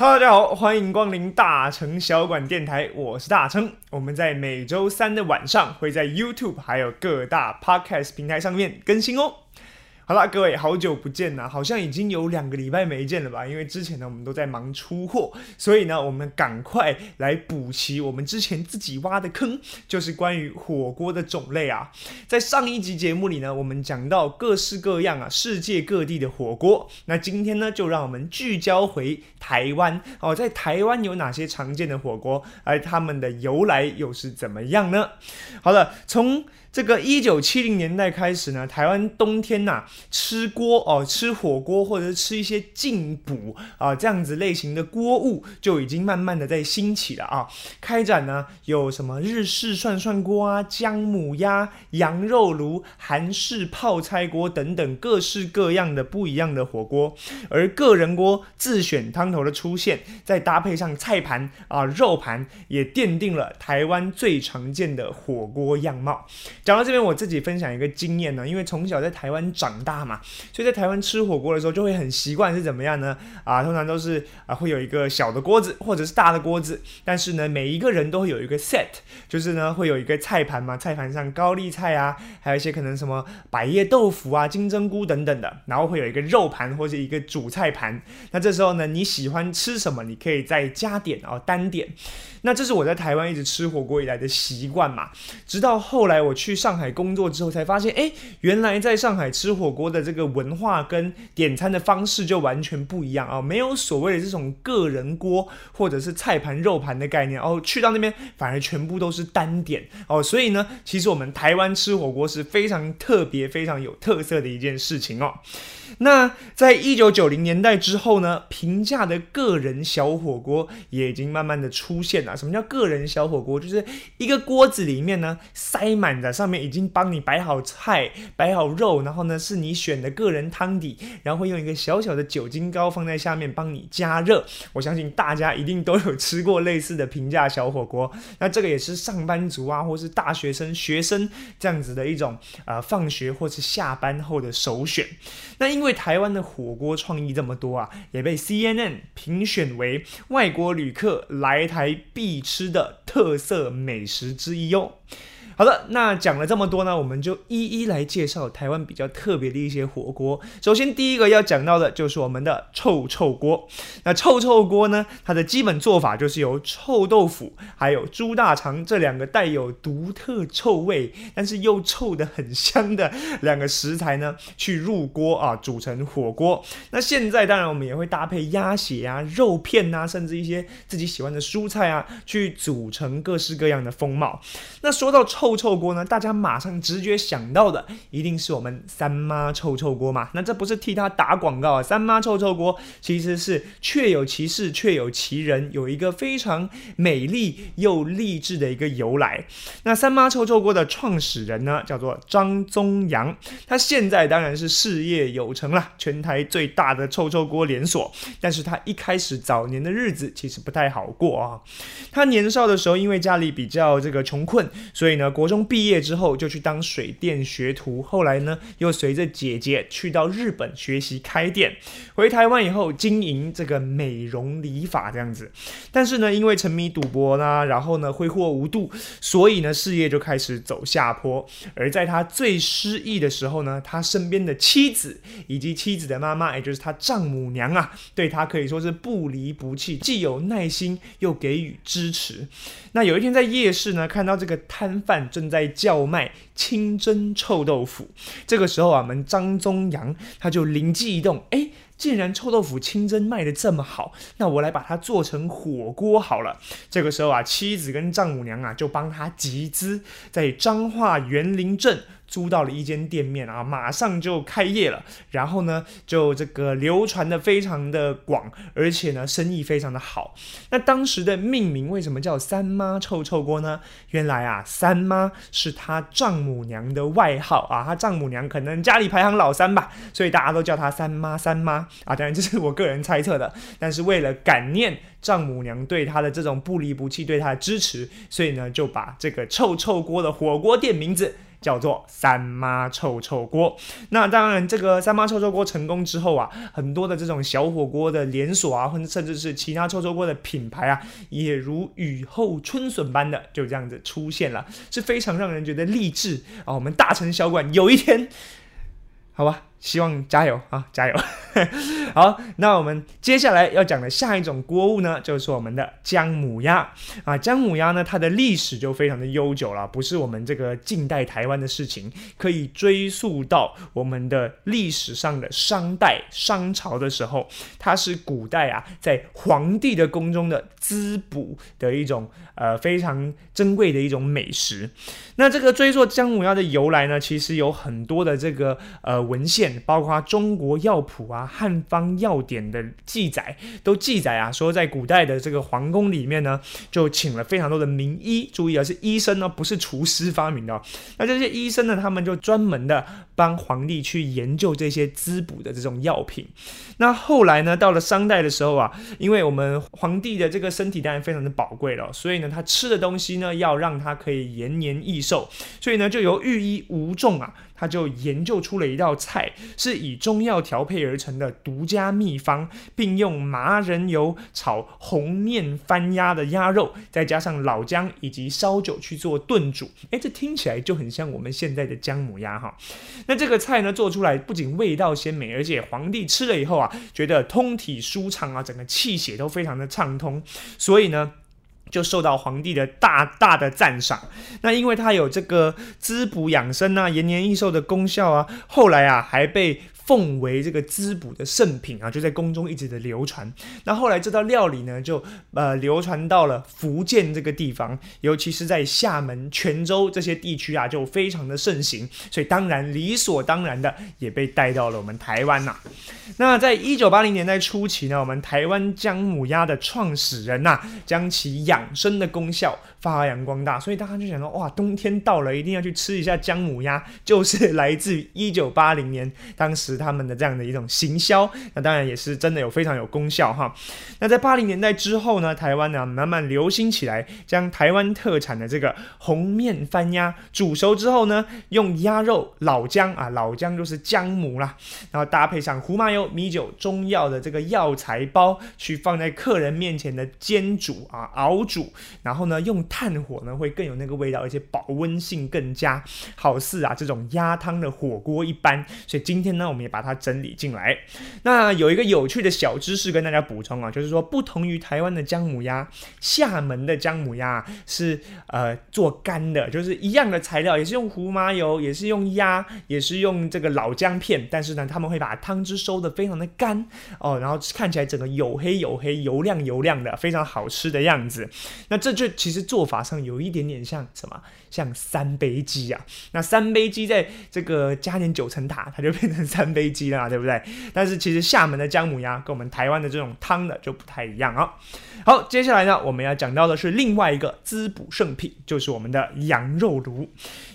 哈喽大家好，欢迎光临大成小馆电台，我是大成。我们在每周三的晚上会在 YouTube 还有各大 Podcast 平台上面更新哦。好啦，各位，好久不见呐，好像已经有两个礼拜没见了吧？因为之前呢，我们都在忙出货，所以呢，我们赶快来补齐我们之前自己挖的坑，就是关于火锅的种类啊。在上一集节目里呢，我们讲到各式各样啊，世界各地的火锅。那今天呢，就让我们聚焦回台湾哦，在台湾有哪些常见的火锅，而它们的由来又是怎么样呢？好了，从这个一九七零年代开始呢，台湾冬天呐吃锅哦，吃火锅或者吃一些进补啊这样子类型的锅物就已经慢慢的在兴起了啊。开展呢有什么日式涮涮锅啊、姜母鸭、羊肉炉、韩式泡菜锅等等各式各样的不一样的火锅，而个人锅自选汤头的出现，再搭配上菜盘啊肉盘，也奠定了台湾最常见的火锅样貌。讲到这边，我自己分享一个经验呢，因为从小在台湾长大嘛，所以在台湾吃火锅的时候就会很习惯是怎么样呢？啊，通常都是啊会有一个小的锅子或者是大的锅子，但是呢每一个人都会有一个 set，就是呢会有一个菜盘嘛，菜盘上高丽菜啊，还有一些可能什么百叶豆腐啊、金针菇等等的，然后会有一个肉盘或者一个主菜盘。那这时候呢，你喜欢吃什么，你可以再加点哦，单点。那这是我在台湾一直吃火锅以来的习惯嘛，直到后来我去去上海工作之后，才发现，哎，原来在上海吃火锅的这个文化跟点餐的方式就完全不一样啊，没有所谓的这种个人锅或者是菜盘肉盘的概念哦，去到那边反而全部都是单点哦，所以呢，其实我们台湾吃火锅是非常特别、非常有特色的一件事情哦。那在一九九零年代之后呢，平价的个人小火锅也已经慢慢的出现了。什么叫个人小火锅？就是一个锅子里面呢塞满的，上面已经帮你摆好菜、摆好肉，然后呢是你选的个人汤底，然后会用一个小小的酒精膏放在下面帮你加热。我相信大家一定都有吃过类似的平价小火锅。那这个也是上班族啊，或是大学生、学生这样子的一种呃放学或是下班后的首选。那因因为台湾的火锅创意这么多啊，也被 CNN 评选为外国旅客来台必吃的特色美食之一哦。好的，那讲了这么多呢，我们就一一来介绍台湾比较特别的一些火锅。首先，第一个要讲到的就是我们的臭臭锅。那臭臭锅呢，它的基本做法就是由臭豆腐还有猪大肠这两个带有独特臭味，但是又臭的很香的两个食材呢，去入锅啊，煮成火锅。那现在当然我们也会搭配鸭血啊、肉片啊，甚至一些自己喜欢的蔬菜啊，去组成各式各样的风貌。那说到臭，臭臭锅呢？大家马上直觉想到的一定是我们三妈臭臭锅嘛？那这不是替他打广告啊！三妈臭臭锅其实是确有其事，确有其人，有一个非常美丽又励志的一个由来。那三妈臭臭锅的创始人呢，叫做张宗阳，他现在当然是事业有成了，全台最大的臭臭锅连锁。但是他一开始早年的日子其实不太好过啊。他年少的时候，因为家里比较这个穷困，所以呢。国中毕业之后就去当水电学徒，后来呢又随着姐姐去到日本学习开店，回台湾以后经营这个美容理发这样子。但是呢，因为沉迷赌博啦，然后呢挥霍无度，所以呢事业就开始走下坡。而在他最失意的时候呢，他身边的妻子以及妻子的妈妈，也就是他丈母娘啊，对他可以说是不离不弃，既有耐心又给予支持。那有一天在夜市呢，看到这个摊贩。正在叫卖清蒸臭豆腐，这个时候啊，我们张宗阳他就灵机一动，哎，既然臭豆腐清蒸卖的这么好，那我来把它做成火锅好了。这个时候啊，妻子跟丈母娘啊就帮他集资，在彰化园林镇。租到了一间店面啊，马上就开业了。然后呢，就这个流传的非常的广，而且呢，生意非常的好。那当时的命名为什么叫三妈臭臭锅呢？原来啊，三妈是他丈母娘的外号啊，他丈母娘可能家里排行老三吧，所以大家都叫他三妈三妈啊。当然这是我个人猜测的，但是为了感念丈母娘对他的这种不离不弃，对他的支持，所以呢，就把这个臭臭锅的火锅店名字。叫做三妈臭臭锅。那当然，这个三妈臭臭锅成功之后啊，很多的这种小火锅的连锁啊，或者甚至是其他臭臭锅的品牌啊，也如雨后春笋般的就这样子出现了，是非常让人觉得励志啊。我们大城小馆有一天，好吧。希望加油啊，加油！好，那我们接下来要讲的下一种锅物呢，就是我们的姜母鸭啊。姜母鸭呢，它的历史就非常的悠久了，不是我们这个近代台湾的事情，可以追溯到我们的历史上的商代、商朝的时候，它是古代啊，在皇帝的宫中的滋补的一种呃非常珍贵的一种美食。那这个追溯姜母鸭的由来呢，其实有很多的这个呃文献。包括《中国药谱》啊，《汉方药典》的记载都记载啊，说在古代的这个皇宫里面呢，就请了非常多的名医。注意啊，是医生呢，不是厨师发明的。那这些医生呢，他们就专门的帮皇帝去研究这些滋补的这种药品。那后来呢，到了商代的时候啊，因为我们皇帝的这个身体当然非常的宝贵了，所以呢，他吃的东西呢，要让他可以延年益寿，所以呢，就由御医吴仲啊。他就研究出了一道菜，是以中药调配而成的独家秘方，并用麻仁油炒红面翻鸭的鸭肉，再加上老姜以及烧酒去做炖煮。哎，这听起来就很像我们现在的姜母鸭哈。那这个菜呢，做出来不仅味道鲜美，而且皇帝吃了以后啊，觉得通体舒畅啊，整个气血都非常的畅通，所以呢。就受到皇帝的大大的赞赏。那因为它有这个滋补养生啊、延年益寿的功效啊，后来啊还被。奉为这个滋补的圣品啊，就在宫中一直的流传。那后来这道料理呢，就呃流传到了福建这个地方，尤其是在厦门、泉州这些地区啊，就非常的盛行。所以当然理所当然的也被带到了我们台湾呐。那在一九八零年代初期呢，我们台湾姜母鸭的创始人呐，将其养生的功效发扬光大。所以大家就想说，哇，冬天到了，一定要去吃一下姜母鸭，就是来自于一九八零年当时。他们的这样的一种行销，那当然也是真的有非常有功效哈。那在八零年代之后呢，台湾呢慢慢流行起来，将台湾特产的这个红面番鸭煮熟之后呢，用鸭肉、老姜啊，老姜就是姜母啦，然后搭配上胡麻油、米酒、中药的这个药材包，去放在客人面前的煎煮啊、熬煮，然后呢用炭火呢会更有那个味道，而且保温性更佳，好似啊这种鸭汤的火锅一般。所以今天呢，我们也。把它整理进来。那有一个有趣的小知识跟大家补充啊，就是说不同于台湾的姜母鸭，厦门的姜母鸭是呃做干的，就是一样的材料，也是用胡麻油，也是用鸭，也是用这个老姜片，但是呢，他们会把汤汁收的非常的干哦，然后看起来整个黝黑黝黑、油亮油亮的，非常好吃的样子。那这就其实做法上有一点点像什么？像三杯鸡啊。那三杯鸡在这个加点九层塔，它就变成三飞机啦，对不对？但是其实厦门的姜母鸭跟我们台湾的这种汤的就不太一样啊。好，接下来呢，我们要讲到的是另外一个滋补圣品，就是我们的羊肉炉。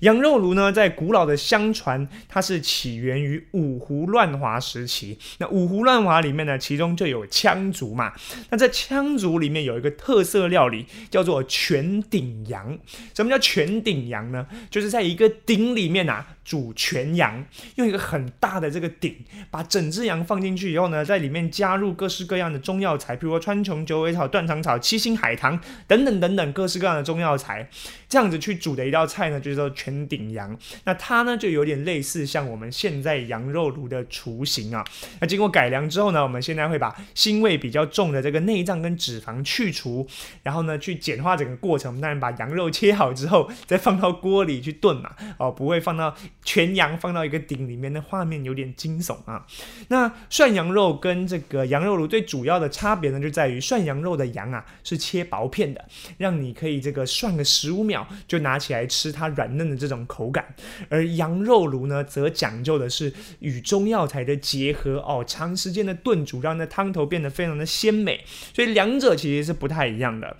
羊肉炉呢，在古老的相传，它是起源于五胡乱华时期。那五胡乱华里面呢，其中就有羌族嘛。那在羌族里面有一个特色料理，叫做全鼎羊。什么叫全鼎羊呢？就是在一个鼎里面啊。煮全羊，用一个很大的这个鼎，把整只羊放进去以后呢，在里面加入各式各样的中药材，比如说川穹、九尾草、断肠草、七星海棠等等等等各式各样的中药材，这样子去煮的一道菜呢，就叫做全鼎羊。那它呢，就有点类似像我们现在羊肉炉的雏形啊。那经过改良之后呢，我们现在会把腥味比较重的这个内脏跟脂肪去除，然后呢，去简化整个过程。当然，把羊肉切好之后，再放到锅里去炖嘛，哦，不会放到。全羊放到一个鼎里面的画面有点惊悚啊。那涮羊肉跟这个羊肉炉最主要的差别呢，就在于涮羊肉的羊啊是切薄片的，让你可以这个涮个十五秒就拿起来吃它软嫩的这种口感。而羊肉炉呢，则讲究的是与中药材的结合哦，长时间的炖煮让那汤头变得非常的鲜美。所以两者其实是不太一样的。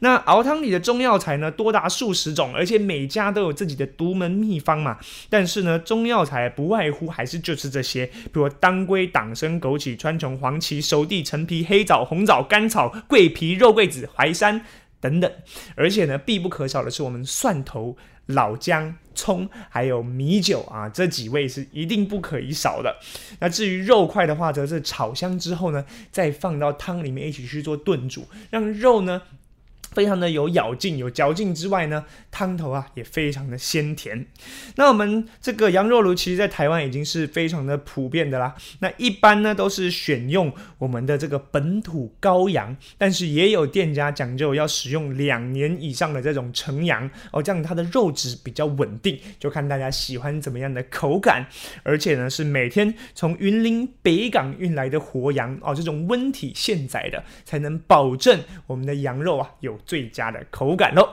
那熬汤里的中药材呢，多达数十种，而且每家都有自己的独门秘方嘛。但是呢，中药材不外乎还是就是这些，比如当归、党参、枸杞、川穹、黄芪、熟地、陈皮、黑枣、红枣、甘草、桂皮、肉桂子、淮山。等等。而且呢，必不可少的是我们蒜头、老姜、葱，还有米酒啊，这几味是一定不可以少的。那至于肉块的话，则是炒香之后呢，再放到汤里面一起去做炖煮，让肉呢。非常的有咬劲、有嚼劲之外呢，汤头啊也非常的鲜甜。那我们这个羊肉炉其实，在台湾已经是非常的普遍的啦。那一般呢，都是选用我们的这个本土羔羊，但是也有店家讲究要使用两年以上的这种成羊哦，这样它的肉质比较稳定，就看大家喜欢怎么样的口感。而且呢，是每天从云林北港运来的活羊哦，这种温体现宰的，才能保证我们的羊肉啊有。最佳的口感喽。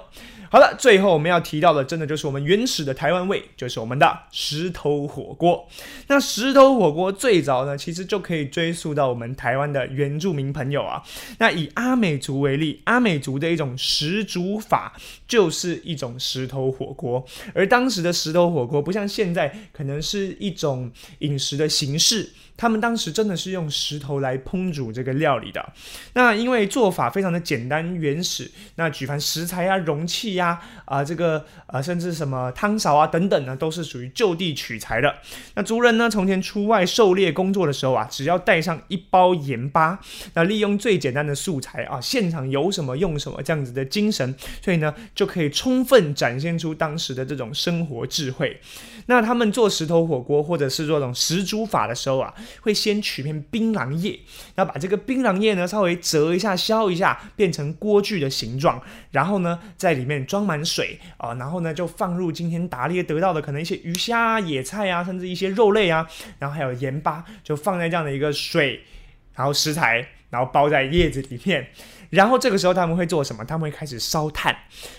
好了，最后我们要提到的，真的就是我们原始的台湾味，就是我们的石头火锅。那石头火锅最早呢，其实就可以追溯到我们台湾的原住民朋友啊。那以阿美族为例，阿美族的一种食煮法就是一种石头火锅。而当时的石头火锅不像现在，可能是一种饮食的形式。他们当时真的是用石头来烹煮这个料理的，那因为做法非常的简单原始，那举凡食材啊、容器呀、啊这个呃甚至什么汤勺啊等等呢，都是属于就地取材的。那族人呢从前出外狩猎工作的时候啊，只要带上一包盐巴，那利用最简单的素材啊，现场有什么用什么这样子的精神，所以呢就可以充分展现出当时的这种生活智慧。那他们做石头火锅或者是做这种石煮法的时候啊。会先取片槟榔叶，然后把这个槟榔叶呢稍微折一下、削一下，变成锅具的形状，然后呢在里面装满水啊，然后呢就放入今天打猎得到的可能一些鱼虾、野菜啊，甚至一些肉类啊，然后还有盐巴，就放在这样的一个水，然后食材，然后包在叶子里面。然后这个时候他们会做什么？他们会开始烧炭，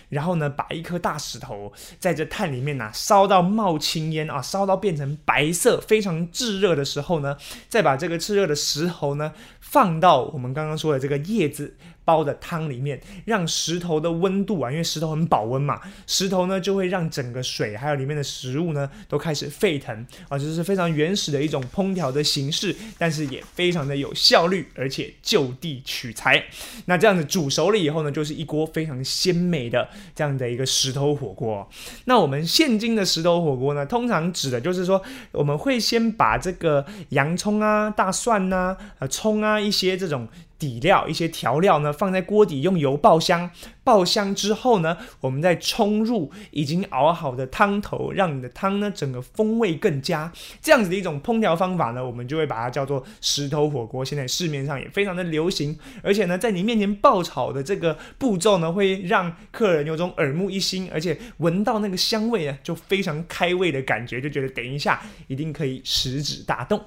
然后呢，把一颗大石头在这炭里面呢烧到冒青烟啊，烧到变成白色，非常炙热的时候呢，再把这个炽热的石头呢放到我们刚刚说的这个叶子。包的汤里面，让石头的温度啊，因为石头很保温嘛，石头呢就会让整个水还有里面的食物呢都开始沸腾啊，这是非常原始的一种烹调的形式，但是也非常的有效率，而且就地取材。那这样子煮熟了以后呢，就是一锅非常鲜美的这样的一个石头火锅。那我们现今的石头火锅呢，通常指的就是说，我们会先把这个洋葱啊、大蒜呐、啊葱啊一些这种。底料一些调料呢，放在锅底用油爆香，爆香之后呢，我们再冲入已经熬好的汤头，让你的汤呢整个风味更佳。这样子的一种烹调方法呢，我们就会把它叫做石头火锅。现在市面上也非常的流行，而且呢，在你面前爆炒的这个步骤呢，会让客人有种耳目一新，而且闻到那个香味啊，就非常开胃的感觉，就觉得等一下一定可以食指大动。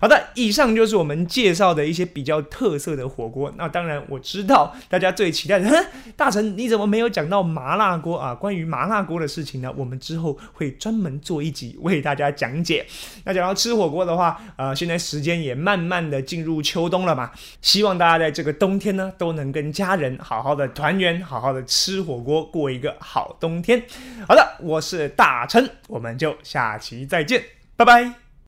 好的，以上就是我们介绍的一些比较特色的。火锅，那当然我知道大家最期待的，大 你怎么没有讲到麻辣锅啊？关于麻辣锅的事情呢，我们之后会专门做一集为大家讲解。那讲到吃火锅的话，呃，现在时间也慢慢的进入秋冬了嘛，希望大家在这个冬天呢，都能跟家人好好的团圆，好好的吃火锅，过一个好冬天。好的，我是大陈，我们就下期再见，拜拜。